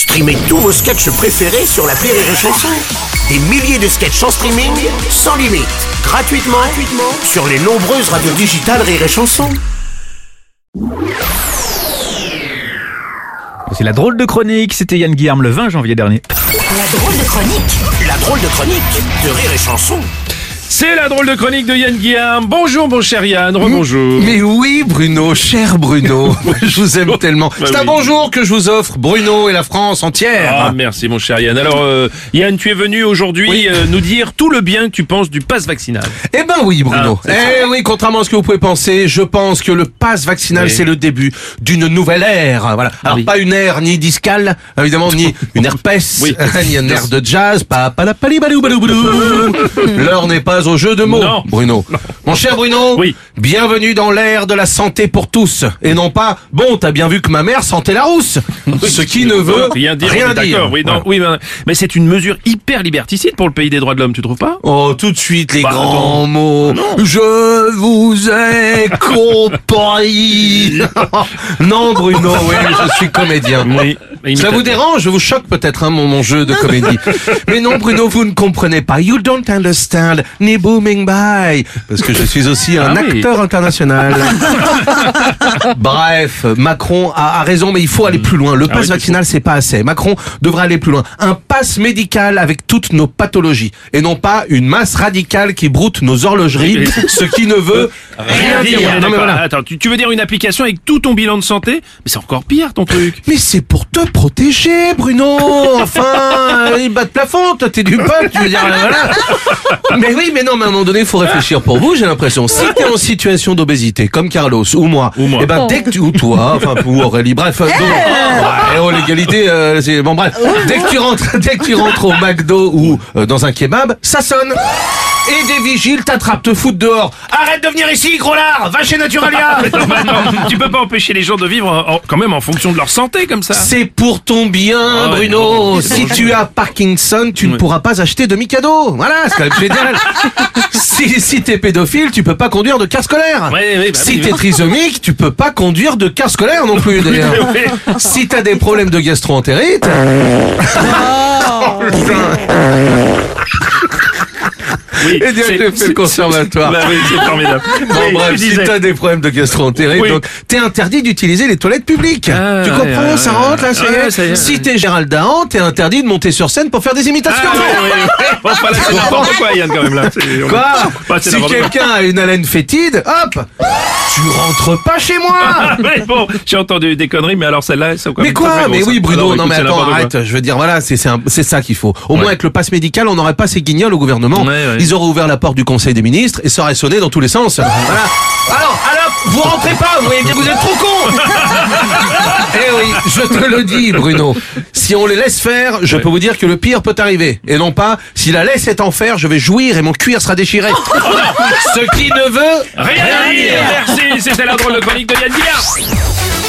Streamez tous vos sketchs préférés sur la Rire et Chanson. Des milliers de sketchs en streaming, sans limite, gratuitement, gratuitement sur les nombreuses radios digitales Rire et Chanson. C'est la drôle de chronique, c'était Yann Guillaume le 20 janvier dernier. La drôle de chronique La drôle de chronique de Rire et Chanson. C'est la drôle de chronique de Yann Guillaume. Bonjour mon cher Yann, rebonjour. Mais oui, Bruno, cher Bruno, je vous aime tellement. C'est un bonjour que je vous offre, Bruno et la France entière. Ah, merci mon cher Yann. Alors euh, Yann, tu es venu aujourd'hui euh, nous dire tout le bien que tu penses du pass vaccinal. Eh ben oui, Bruno. Ah, eh oui, contrairement à ce que vous pouvez penser, je pense que le pass vaccinal, Oui. c'est le début d'une nouvelle ère. Voilà. Alors oui. pas une ère ni discale, évidemment, ni une herpès, Oui. ni une ère de jazz, pas pas la. L'heure n'est pas au jeu de mots, Non. Bruno. Mon cher Bruno, Oui. bienvenue dans l'ère de la santé pour tous. Et non pas, bon, t'as bien vu que ma mère sentait la rousse. Ce qui ne veut rien dire. Rien Oui, non, Voilà. oui, mais, mais c'est une mesure hyper liberticide pour le pays des droits de l'homme, tu trouves pas? Oh, tout de suite, les Bah, grands mots. Je vous ai compris. non, Bruno, oui, je suis comédien. Ça vous dérange? Je vous choque peut-être, hein, mon, mon jeu de comédie. Mais non, Bruno, vous ne comprenez pas. You don't understand. Ni booming by. Parce que je suis aussi un Ah oui. acteur international. Bref, Macron a, a raison, mais il faut aller plus loin. Le Ah pass oui, vaccinal, c'est pas assez. Macron devrait aller plus loin. Un pass médical avec toutes nos pathologies. Et non pas une masse radicale qui broute nos horlogeries, ce qui ne veut rien dire. Non, mais voilà. Attends, tu, tu veux dire une application avec tout ton bilan de santé Mais c'est encore pire ton truc. Mais c'est pour te protéger, Bruno. Enfin, il bat de plafond. Toi, t'es du peuple. Tu veux dire, voilà. Mais oui, mais non, mais à un moment donné, il faut réfléchir pour vous. J'ai l'impression. Si t'es en situation d'obésité, comme Carlos ou moi, Ou moi. eh ben dès que tu ou toi, enfin ou Aurélie, bref, euh, donc, ouais, oh l'égalité, euh, c'est bon bref. Dès que tu rentres, dès que tu rentres au McDo ou euh, dans un kebab, ça sonne. Et des vigiles t'attrapent, te foutent dehors. Arrête de venir ici, gros lard. Va chez Naturalia. Non, tu peux pas empêcher les gens de vivre en- quand même en fonction de leur santé comme ça. C'est pour ton bien, Bruno. bon, si bon, tu as Parkinson, tu ne pourras pas acheter de Mikado. Voilà, c'est quand même génial. si si t'es pédophile, tu peux pas conduire de car scolaire. Ouais, ouais, bah si t'es trisomique, tu peux pas conduire de car scolaire non plus, d'ailleurs. Ouais. si t'as des problèmes de gastro-entérite. Oui, Et dire c'est- que j'ai fait le conservatoire. Bah oui, c'est formidable. Bon, Oui, bref, si t'as des problèmes de gastro-entérite, Oui. donc t'es interdit d'utiliser les toilettes publiques. Ah, tu comprends, ouais, ça rentre là, est. ça y est, Si t'es Gérald Dahan, t'es interdit de monter sur scène pour faire des imitations. Ah. Bon, enfin, là, c'est n'importe quoi, Yann, quand même, là? Quoi Bah, Si quelqu'un a une haleine fétide, hop Tu rentres pas chez moi Ah, mais bon, j'ai entendu des conneries, mais alors celle-là, c'est quand Mais même quoi très Mais oui. Bruno, Alors, non écoute, mais c'est attends, n'importe quoi. arrête, je veux dire, voilà, c'est c'est un- c'est ça qu'il faut. Au moins avec le pass médical, on n'aurait pas ces guignols au gouvernement. Ouais, ouais. Ils auraient ouvert la porte du Conseil des ministres et ça aurait sonné dans tous les sens. Voilà. Alors, alors, vous rentrez pas, vous voyez bien, vous êtes trop con je te le dis Bruno, si on les laisse faire, je peux vous dire que le pire peut arriver. Et non pas, si la laisse est en fer, je vais jouir et mon cuir sera déchiré. Ce qui ne veut Rien à dire. Merci, c'était la drôle de chronique de Yann Guillard